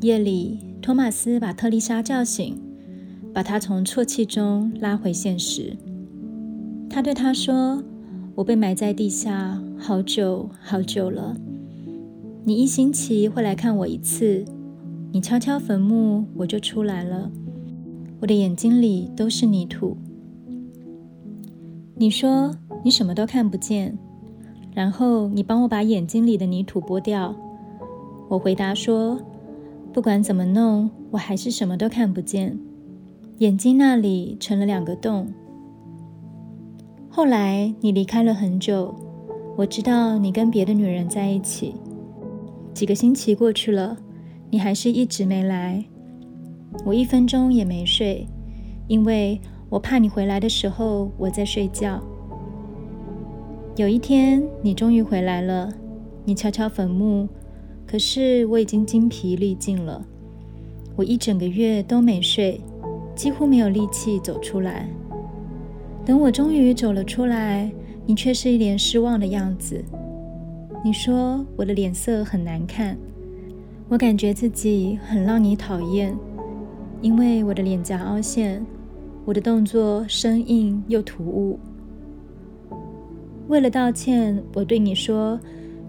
夜里，托马斯把特丽莎叫醒，把她从啜泣中拉回现实。他对她说：“我被埋在地下好久好久了。你一星期会来看我一次，你敲敲坟墓，我就出来了。我的眼睛里都是泥土。你说你什么都看不见，然后你帮我把眼睛里的泥土剥掉。我回答说。”不管怎么弄，我还是什么都看不见。眼睛那里成了两个洞。后来你离开了很久，我知道你跟别的女人在一起。几个星期过去了，你还是一直没来。我一分钟也没睡，因为我怕你回来的时候我在睡觉。有一天你终于回来了，你敲敲坟墓。可是我已经精疲力尽了，我一整个月都没睡，几乎没有力气走出来。等我终于走了出来，你却是一脸失望的样子。你说我的脸色很难看，我感觉自己很让你讨厌，因为我的脸颊凹陷，我的动作生硬又突兀。为了道歉，我对你说，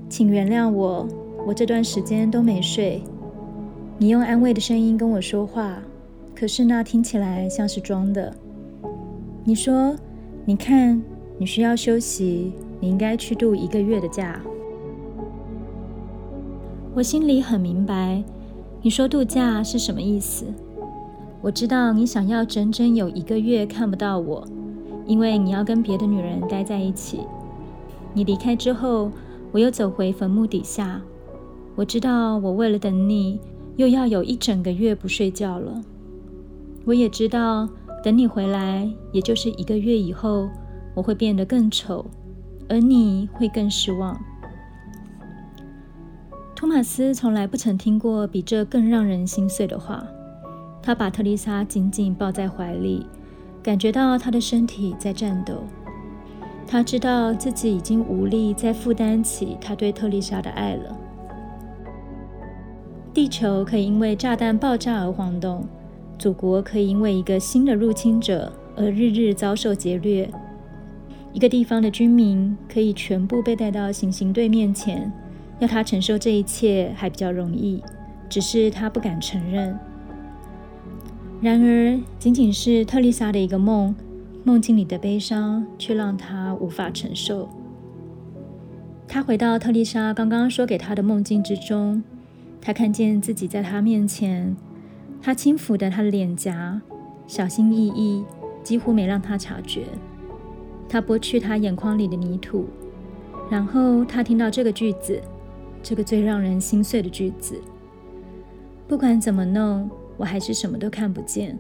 请原谅我。我这段时间都没睡，你用安慰的声音跟我说话，可是那听起来像是装的。你说：“你看，你需要休息，你应该去度一个月的假。”我心里很明白，你说度假是什么意思。我知道你想要整整有一个月看不到我，因为你要跟别的女人待在一起。你离开之后，我又走回坟墓底下。我知道，我为了等你，又要有一整个月不睡觉了。我也知道，等你回来，也就是一个月以后，我会变得更丑，而你会更失望。托马斯从来不曾听过比这更让人心碎的话。他把特丽莎紧紧抱在怀里，感觉到她的身体在颤抖。他知道自己已经无力再负担起他对特丽莎的爱了。地球可以因为炸弹爆炸而晃动，祖国可以因为一个新的入侵者而日日遭受劫掠。一个地方的居民可以全部被带到行刑队面前，要他承受这一切还比较容易，只是他不敢承认。然而，仅仅是特丽莎的一个梦，梦境里的悲伤却让他无法承受。他回到特丽莎刚刚说给他的梦境之中。他看见自己在他面前，他轻抚着他的脸颊，小心翼翼，几乎没让他察觉。他剥去他眼眶里的泥土，然后他听到这个句子，这个最让人心碎的句子：不管怎么弄，我还是什么都看不见。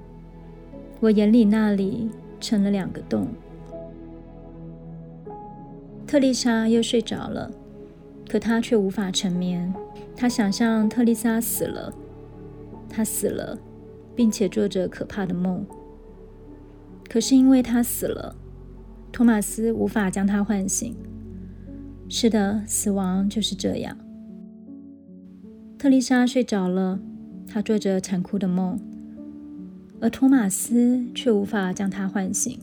我眼里那里成了两个洞。特丽莎又睡着了，可她却无法成眠。他想象特丽莎死了，她死了，并且做着可怕的梦。可是因为她死了，托马斯无法将她唤醒。是的，死亡就是这样。特丽莎睡着了，她做着残酷的梦，而托马斯却无法将她唤醒。